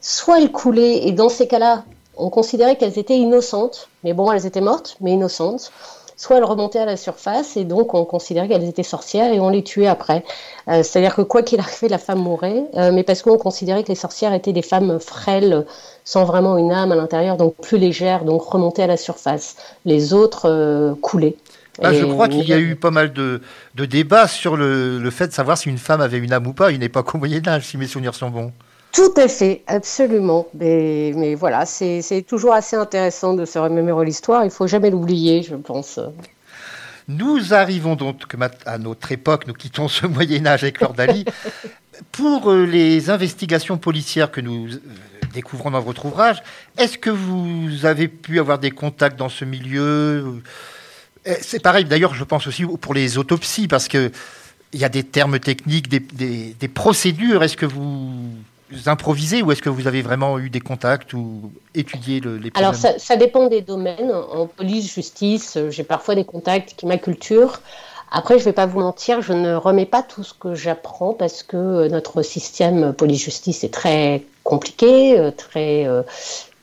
soit elles coulaient, et dans ces cas-là, on considérait qu'elles étaient innocentes, mais bon, elles étaient mortes, mais innocentes. Soit elles remontaient à la surface et donc on considérait qu'elles étaient sorcières et on les tuait après. Euh, C'est-à-dire que quoi qu'il arrive, la femme mourait, euh, mais parce qu'on considérait que les sorcières étaient des femmes frêles, sans vraiment une âme à l'intérieur, donc plus légères, donc remontaient à la surface. Les autres euh, coulaient. Je crois qu'il y a eu pas mal de, de débats sur le, le fait de savoir si une femme avait une âme ou pas à une époque au Moyen Âge, si mes souvenirs sont bons. Tout à fait, absolument. Mais, mais voilà, c'est toujours assez intéressant de se remémorer l'histoire. Il faut jamais l'oublier, je pense. Nous arrivons donc à notre époque, nous quittons ce Moyen Âge avec Lord Ali. Pour euh, les investigations policières que nous euh, découvrons dans votre ouvrage, est-ce que vous avez pu avoir des contacts dans ce milieu C'est pareil, d'ailleurs, je pense aussi pour les autopsies, parce que il y a des termes techniques, des, des- des procédures. Est-ce que vous improvisez ou est-ce que vous avez vraiment eu des contacts ou étudié le- les problèmes Alors, ça, ça dépend des domaines. En police, justice, euh, j'ai parfois des contacts qui m'acculturent. Après, je vais pas vous mentir, je ne remets pas tout ce que j'apprends parce que euh, notre système police-justice est très compliqué, euh, très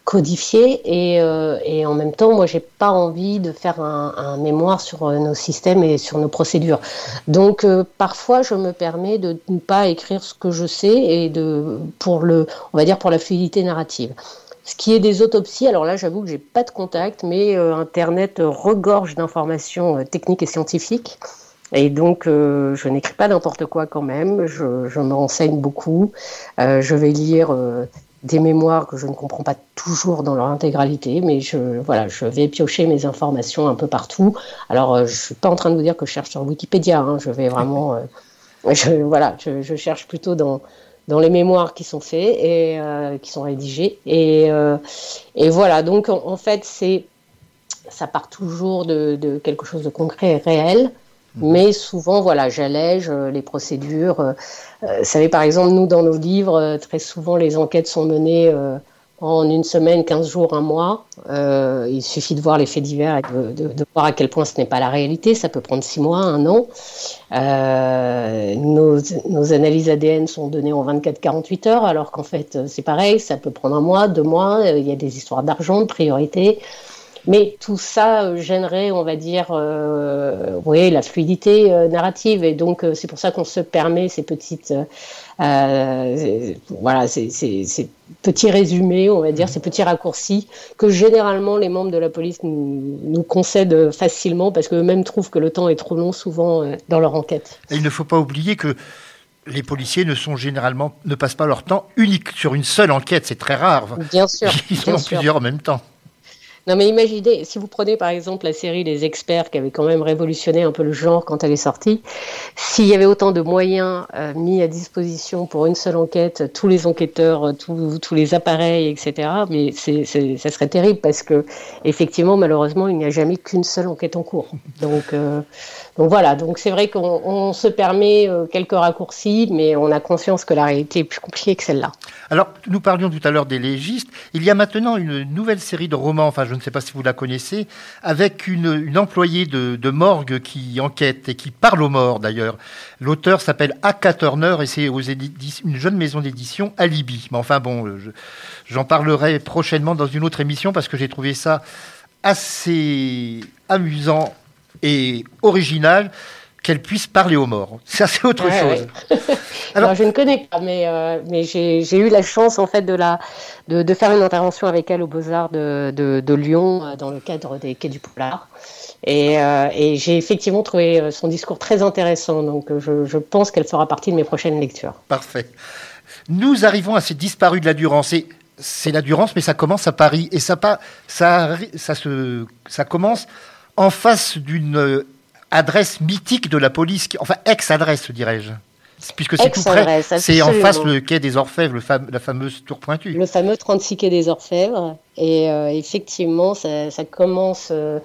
codifié et, euh, et en même temps, moi, j'ai pas envie de faire un, mémoire sur euh, nos systèmes et sur nos procédures. Donc, euh, parfois, je me permets de ne pas écrire ce que je sais et de pour le, on va dire pour la fluidité narrative. Ce qui est des autopsies, alors là, j'avoue que j'ai pas de contact, mais Internet regorge d'informations techniques et scientifiques. Et donc, je n'écris pas n'importe quoi quand même. Je, je me renseigne beaucoup. Je vais lire des mémoires que je ne comprends pas toujours dans leur intégralité, mais je, voilà, je vais piocher mes informations un peu partout. Alors, euh, je suis pas en train de vous dire que je cherche sur Wikipédia. hein. je vais vraiment, euh, je, voilà, je, je cherche plutôt dans dans les mémoires qui sont faits et euh, qui sont rédigés. Et, et voilà, donc en, en fait, c'est ça part toujours de, de quelque chose de concret et réel. Mais souvent, voilà, j'allège euh, les procédures. Euh, vous savez, par exemple, nous, dans nos livres, euh, très souvent, les enquêtes sont menées en une semaine, 15 jours, un mois. Il suffit de voir les faits divers et de, voir à quel point ce n'est pas la réalité. Ça peut prendre six mois, un an. Nos, nos analyses ADN sont données en 24-48 heures, alors qu'en fait, c'est pareil, ça peut prendre un mois, deux mois. Il y a des histoires d'argent, de priorité. Mais tout ça euh, gênerait, on va dire, euh, oui, la fluidité euh, narrative. Et donc, euh, c'est pour ça qu'on se permet ces petites, euh, voilà, ces, ces- ces petits résumés, on va dire, ces petits raccourcis que généralement les membres de la police nous, nous concèdent facilement parce qu'eux-mêmes trouvent que le temps est trop long souvent dans leur enquête. Et il ne faut pas oublier que les policiers ne sont généralement ne passent pas leur temps unique sur une seule enquête, c'est très rare. Bien sûr, Ils bien en sûr. plusieurs en même temps. Non mais imaginez, si vous prenez par exemple la série Les Experts qui avait quand même révolutionné un peu le genre quand elle est sortie, s'il y avait autant de moyens euh, mis à disposition pour une seule enquête, tous les enquêteurs, euh, tous, les appareils, etc., mais c'est, c'est, ça serait terrible parce que effectivement malheureusement il n'y a jamais qu'une seule enquête en cours. Donc, euh, donc voilà, donc c'est vrai qu'on on se permet euh, quelques raccourcis, mais on a conscience que la réalité est plus compliquée que celle-là. Alors, nous parlions tout à l'heure des légistes. Il y a maintenant une nouvelle série de romans, enfin, je ne sais pas si vous la connaissez, avec une, employée de, morgue qui enquête et qui parle aux morts d'ailleurs. L'auteur s'appelle Aka Turner et c'est une jeune maison d'édition, Alibi. Mais enfin, bon, je- j'en parlerai prochainement dans une autre émission parce que j'ai trouvé ça assez amusant et original. qu'elle puisse parler aux morts. Ça, c'est autre Ouais, chose. ouais. Alors- je ne connais pas, mais, euh, mais j'ai eu la chance en fait de, la, de, de faire une intervention avec elle au Beaux-Arts de, de, de Lyon euh, dans le cadre des Quais du Polar. Et, euh, et j'ai effectivement trouvé son discours très intéressant, donc je, je pense qu'elle fera partie de mes prochaines lectures. Parfait. Nous arrivons à ces disparus de la Durance. Et c'est la Durance, mais ça commence à Paris. Et ça, pas, ça, arri- ça, se, ça commence en face d'une euh, adresse mythique de la police, qui- enfin ex-adresse, dirais-je. Puisque c'est tout près. C'est en face le quai des Orfèvres, le la fameuse tour pointue. Le fameux 36 quai des Orfèvres. Et euh, effectivement, ça, ça commence euh,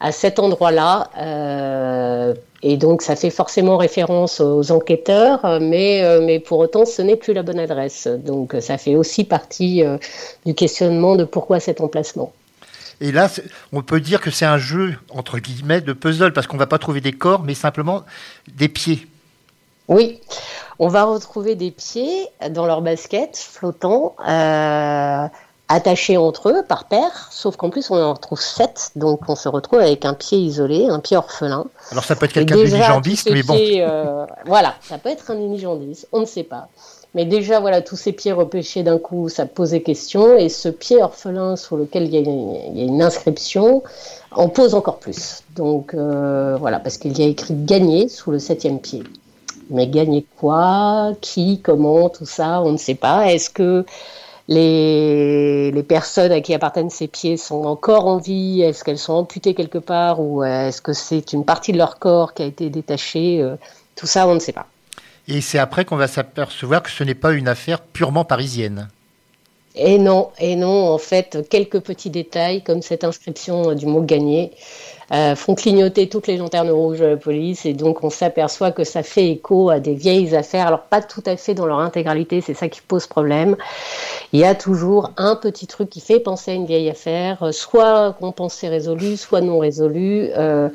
à cet endroit-là. euh, et donc, ça fait forcément référence aux enquêteurs, mais, mais pour autant, ce n'est plus la bonne adresse. Donc, ça fait aussi partie du questionnement de pourquoi cet emplacement. Et là, on peut dire que c'est un jeu, entre guillemets, de puzzle, parce qu'on va pas trouver des corps, mais simplement des pieds. Oui, on va retrouver des pieds dans leur basket flottants, euh, attachés entre eux par paire, sauf qu'en plus on en retrouve sept, donc on se retrouve avec un pied isolé, un pied orphelin. Alors ça peut être quelqu'un de déjà, unijambiste, tous ces mais bon. pieds, euh, voilà, ça peut être un unijambiste, on ne sait pas. Mais déjà, voilà, tous ces pieds repêchés d'un coup, ça pose des questions. Et ce pied orphelin sur lequel il y a une, il y a une inscription en pose encore plus. Donc euh, voilà, parce qu'il y a écrit gagner sous le septième pied. Mais gagner quoi? Qui? Comment? Tout ça, on ne sait pas. Est-ce que les, les personnes à qui appartiennent ces pieds sont encore en vie? Est-ce qu'elles sont amputées quelque part? Ou est-ce que c'est une partie de leur corps qui a été détachée? Euh, Tout ça, on ne sait pas. Et c'est après qu'on va s'apercevoir que ce n'est pas une affaire purement parisienne. Et non, et non, en fait, quelques petits détails, comme cette inscription du mot gagner, euh, font clignoter toutes les lanternes rouges de la police, et donc on s'aperçoit que ça fait écho à des vieilles affaires, alors pas tout à fait dans leur intégralité, c'est ça qui pose problème. Il y a toujours un petit truc qui fait penser à une vieille affaire, euh, soit qu'on pensait résolue, soit non résolue, euh,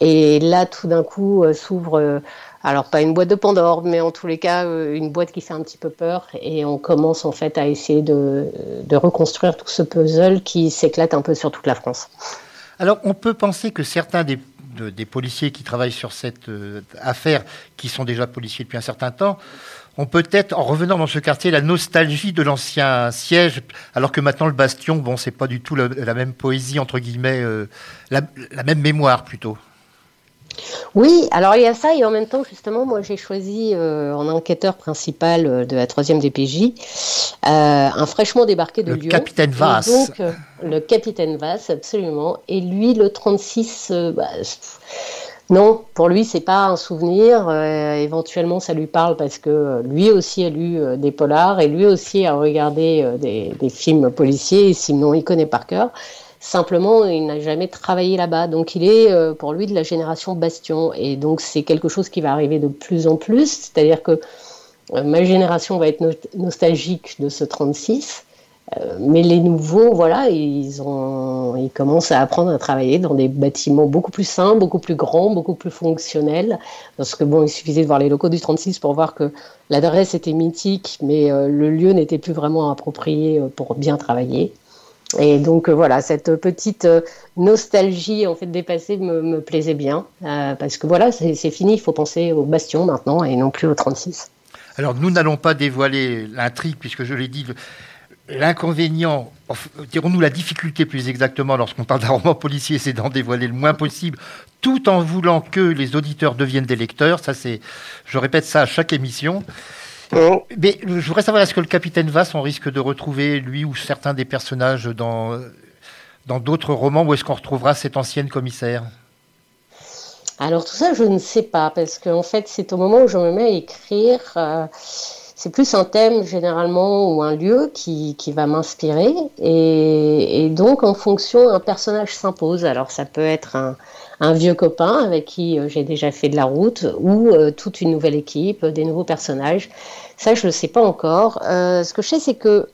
et là tout d'un coup euh, s'ouvre... alors pas une boîte de Pandore, mais en tous les cas euh, une boîte qui fait un petit peu peur et on commence en fait à essayer de, reconstruire tout ce puzzle qui s'éclate un peu sur toute la France. Alors, on peut penser que certains des, de- des policiers qui travaillent sur cette euh, affaire, qui sont déjà policiers depuis un certain temps, ont peut-être, en revenant dans ce quartier, la nostalgie de l'ancien siège, alors que maintenant le bastion, bon, c'est pas du tout la, même poésie, entre guillemets, euh, la même mémoire plutôt. Oui, alors il y a ça et en même temps justement moi j'ai choisi euh, en enquêteur principal euh, de la troisième DPJ euh, un fraîchement débarqué de Le Lyon. capitaine Et Vasse. Donc euh, le capitaine Vasse absolument et lui le 36 euh, bah, non, pour lui c'est pas un souvenir. éventuellement ça lui parle parce que lui aussi a lu des polars et lui aussi a regardé des, des films policiers sinon il connaît par cœur. Simplement, il n'a jamais travaillé là-bas. Donc, il est euh, pour lui de la génération Bastion. Et donc, c'est quelque chose qui va arriver de plus en plus. C'est-à-dire que euh, ma génération va être no- nostalgique de ce 36. euh, mais les nouveaux, voilà, ils, ont, ils commencent à apprendre à travailler dans des bâtiments beaucoup plus sains, beaucoup plus grands, beaucoup plus fonctionnels. Parce que bon, il suffisait de voir les locaux du 36 pour voir que l'adresse était mythique, mais le lieu n'était plus vraiment approprié pour bien travailler. Et donc euh, voilà, cette petite euh, nostalgie en fait dépassée me, plaisait bien euh, parce que voilà, c'est fini, il faut penser au bastion maintenant et non plus au 36. Alors, nous n'allons pas dévoiler l'intrigue, puisque je l'ai dit, l'inconvénient, dirons-nous la difficulté plus exactement lorsqu'on parle d'un roman policier, c'est d'en dévoiler le moins possible, tout en voulant que les auditeurs deviennent des lecteurs. Ça, c'est, je répète ça à chaque émission. Mais je voudrais savoir, est-ce que le capitaine Vasse, on risque de retrouver lui ou certains des personnages dans dans d'autres romans, ou est-ce qu'on retrouvera cette ancienne commissaire? Alors tout ça, je ne sais pas parce qu'en en fait, c'est au moment où je me mets à écrire. euh, c'est plus un thème généralement ou un lieu qui, qui va m'inspirer et, et donc en fonction un personnage s'impose. Alors ça peut être un, un vieux copain avec qui euh, j'ai déjà fait de la route ou euh, toute une nouvelle équipe, des nouveaux personnages. Ça je ne sais pas encore. Euh, ce que je sais c'est que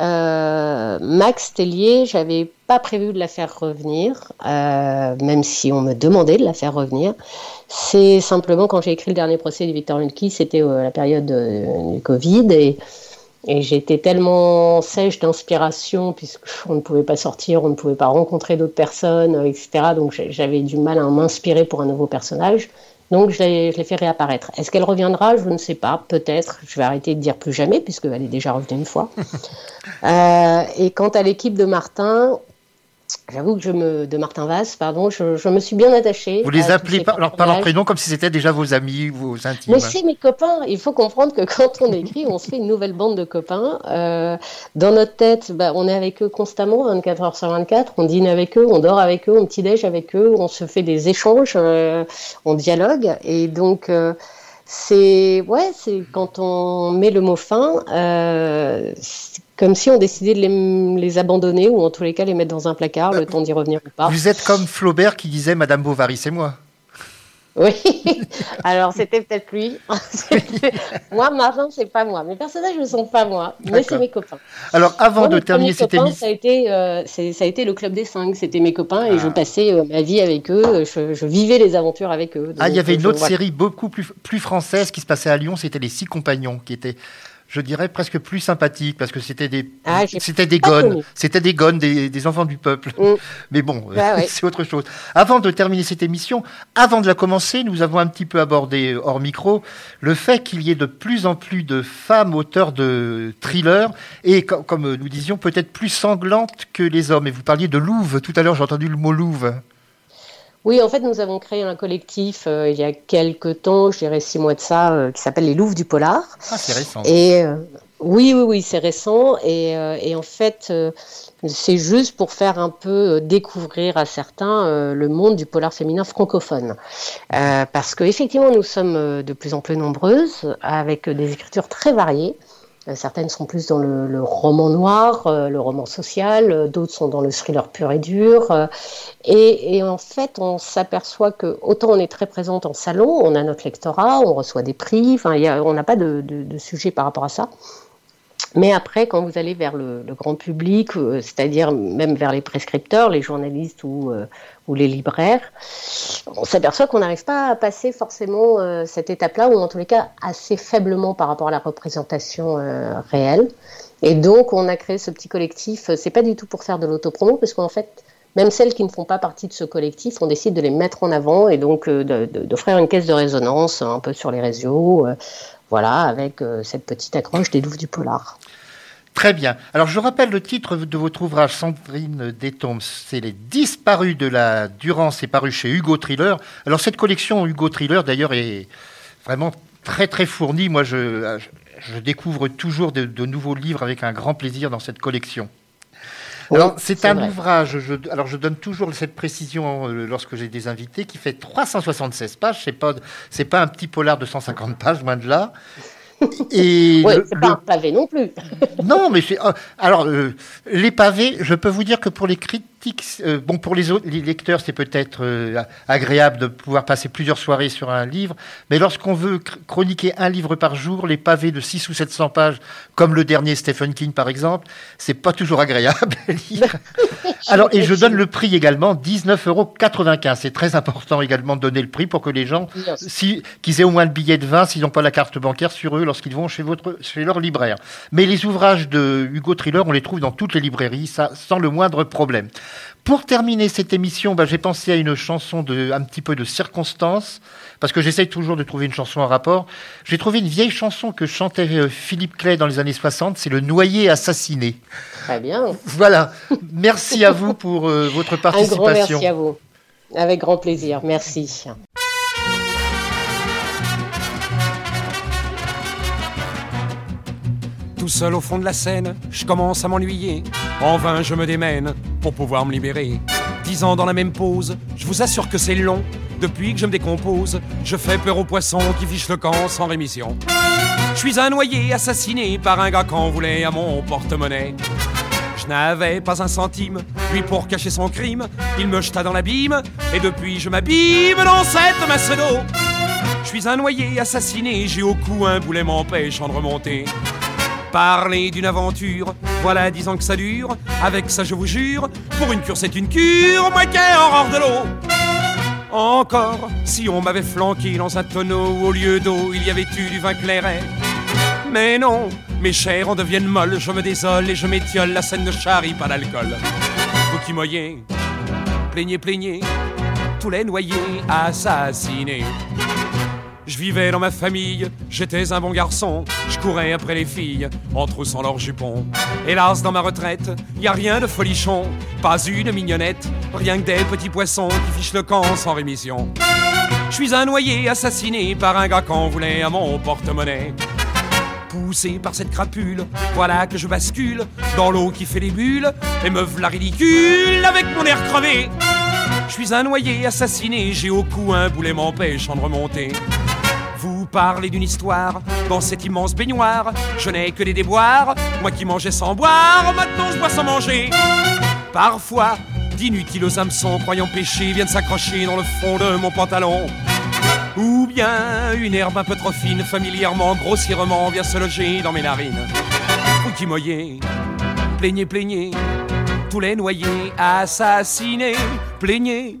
euh, Max Tellier, j'avais pas prévu de la faire revenir, euh, même si on me demandait de la faire revenir. C'est simplement quand j'ai écrit le dernier procès de Victor Lunki, c'était euh, la période euh, du Covid et, et j'étais tellement sèche d'inspiration puisqu'on ne pouvait pas sortir, on ne pouvait pas rencontrer d'autres personnes, etc. Donc j'avais du mal à m'inspirer pour un nouveau personnage. Donc je l'ai je l'ai fait réapparaître. Est-ce qu'elle reviendra? Je ne sais pas, peut-être. Je vais arrêter de dire plus jamais, puisqu'elle est déjà revenue une fois. Euh, et quant à l'équipe de Martin, j'avoue que je me. de Martin Vasse, pardon, je, je me suis bien attachée. Vous les appelez par leur, par leur prénom comme si c'était déjà vos amis, vos intimes. Mais c'est mes copains. Il faut comprendre que quand on écrit, on se fait une nouvelle bande de copains. Euh, dans notre tête, bah, on est avec eux constamment, 24 heures sur 24. On dîne avec eux, on dort avec eux, on petit-déj avec eux, on se fait des échanges, euh, on dialogue. Et donc, euh, c'est ouais, c'est quand on met le mot fin, euh, comme si on décidait de les, les abandonner ou en tous les cas les mettre dans un placard, le temps d'y revenir ou pas. Vous êtes comme Flaubert qui disait Madame Bovary, c'est moi. Oui, alors c'était peut-être lui. Moi, Martin, c'est pas moi. Mes personnages ne sont pas moi, mais c'est mes copains. Alors, avant Moi, de terminer cette émission. Ça a, été, euh, ça a été le Club des Cinq, c'était mes copains et Ah. je passais euh, ma vie avec eux, je, je vivais les aventures avec eux. Ah, il y avait une autre série beaucoup plus, plus française qui se passait à Lyon, c'était Les Six Compagnons, qui était, je dirais, presque plus sympathique parce que c'était des, Ah, c'était des gones, c'était des gones, des, des enfants du peuple. Mm. Mais bon, Bah ouais. c'est autre chose. Avant de terminer cette émission, avant de la commencer, nous avons un petit peu abordé hors micro le fait qu'il y ait de plus en plus de femmes auteurs de thrillers et, co- comme nous disions, peut-être plus sanglantes que les hommes. Et vous parliez de louve tout à l'heure, j'ai entendu le mot louve. Oui, en fait, nous avons créé un collectif euh, il y a quelques temps, je dirais six mois de ça, euh, qui s'appelle les Louves du Polar. Ah, c'est récent. Et euh, oui, oui, oui, c'est récent. Et, et en fait, c'est juste pour faire un peu découvrir à certains le monde du polar féminin francophone. Parce qu'effectivement, nous sommes de plus en plus nombreuses, avec des écritures très variées. Euh, Certaines sont plus dans le, roman noir, euh, le roman social, euh, d'autres sont dans le thriller pur et dur. et, et en fait, on s'aperçoit que autant on est très présente en salon, on a notre lectorat, on reçoit des prix, y on n'a pas de, de, de sujet par rapport à ça. Mais après, quand vous allez vers le, grand public, euh, c'est-à-dire même vers les prescripteurs, les journalistes ou, euh, ou les libraires, on s'aperçoit qu'on n'arrive pas à passer forcément euh, cette étape-là, ou en tous les cas assez faiblement par rapport à la représentation réelle. Et donc, on a créé ce petit collectif. C'est pas du tout pour faire de l'autopromo, parce qu'en fait, même celles qui ne font pas partie de ce collectif, on décide de les mettre en avant et donc d'offrir une caisse de résonance un peu sur les réseaux, voilà, avec euh, cette petite accroche des louves du polar. Très bien. Alors, je rappelle le titre de votre ouvrage, Sandrine Détombes. C'est Les disparus de la Durance, c'est paru chez Hugo Thriller. Alors, cette collection Hugo Thriller, d'ailleurs, est vraiment très, très fournie. Moi, je, découvre toujours de nouveaux livres avec un grand plaisir dans cette collection. Oui, Alors, c'est un vrai. ouvrage, je, alors je donne toujours cette précision euh, lorsque j'ai des invités, qui fait 376 pages. C'est pas, c'est pas un petit polar de 150 pages, loin de là. Et le- pas un pavé non plus. non, mais c'est. euh, alors, euh, les pavés, je peux vous dire que pour les critiques, euh, bon, pour les, autres, les lecteurs, c'est peut-être euh, agréable de pouvoir passer plusieurs soirées sur un livre, mais lorsqu'on veut chroniquer un livre par jour, les pavés de 6 ou 700 pages, comme le dernier Stephen King par exemple, c'est pas toujours agréable à lire. Alors, et je donne le prix également, 19,95 euros. C'est très important également de donner le prix pour que les gens, si, qu'ils aient au moins le billet de vin, s'ils n'ont pas la carte bancaire sur eux lorsqu'ils vont chez, votre, chez leur libraire. Mais les ouvrages de Hugo Thriller, on les trouve dans toutes les librairies, ça, sans le moindre problème. Pour terminer cette émission, bah, j'ai pensé à une chanson de, un petit peu de circonstance, parce que j'essaye toujours de trouver une chanson en rapport. J'ai trouvé une vieille chanson que chantait euh, Philippe Clay dans les années 60, c'est Le Noyer assassiné. Très bien. Voilà. Merci à vous pour euh, votre Un grand participation. merci à vous. Avec grand plaisir. Merci. Tout seul au fond de la scène, je commence à m'ennuyer. En vain, je me démène pour pouvoir me libérer. Dix ans dans la même pose, je vous assure que c'est long. Depuis que je me décompose, je fais peur aux poissons qui fichent le camp sans rémission. Je suis un noyé assassiné par un gars qu'on voulait à mon porte-monnaie. Je n'avais pas un centime, lui pour cacher son crime, il me jeta dans l'abîme, et depuis je m'abîme dans cette masse d'eau. Je suis un noyé assassiné, j'ai au cou un boulet m'empêchant de remonter. Parler d'une aventure, voilà dix ans que ça dure, avec ça je vous jure, pour une cure c'est une cure, moi qui ai horreur de l'eau. Encore, si on m'avait flanqué dans un tonneau, au lieu d'eau, il y avait eu du vin clairet. Mais non, mes chairs en deviennent molles, je me désole et je m'étiole, la scène ne charrie pas d'alcool. Vous qui moyez, plaignez, plaignez, tous les noyés assassinés. Je vivais dans ma famille, j'étais un bon garçon. Je courais après les filles, en troussant leurs jupons. Hélas, dans ma retraite, y a rien de folichon. Pas une mignonnette, rien que des petits poissons qui fichent le camp sans rémission. Je suis un noyé assassiné par un gars qu'on voulait à mon porte-monnaie. Poussé par cette crapule, voilà que je bascule dans l'eau qui fait les bulles et me v'la ridicule avec mon air crevé. Je suis un noyé assassiné, j'ai au cou un boulet m'empêchant de remonter. Vous parlez d'une histoire dans cette immense baignoire. Je n'ai que des déboires, moi qui mangeais sans boire, maintenant je bois sans manger. Parfois, d'inutiles hameçons croyant pécher viennent s'accrocher dans le fond de mon pantalon. Ou bien une herbe un peu trop fine, familièrement, grossièrement, vient se loger dans mes narines. Vous qui moyez, plaignez, plaignez, tous les noyés assassinés, plaignez.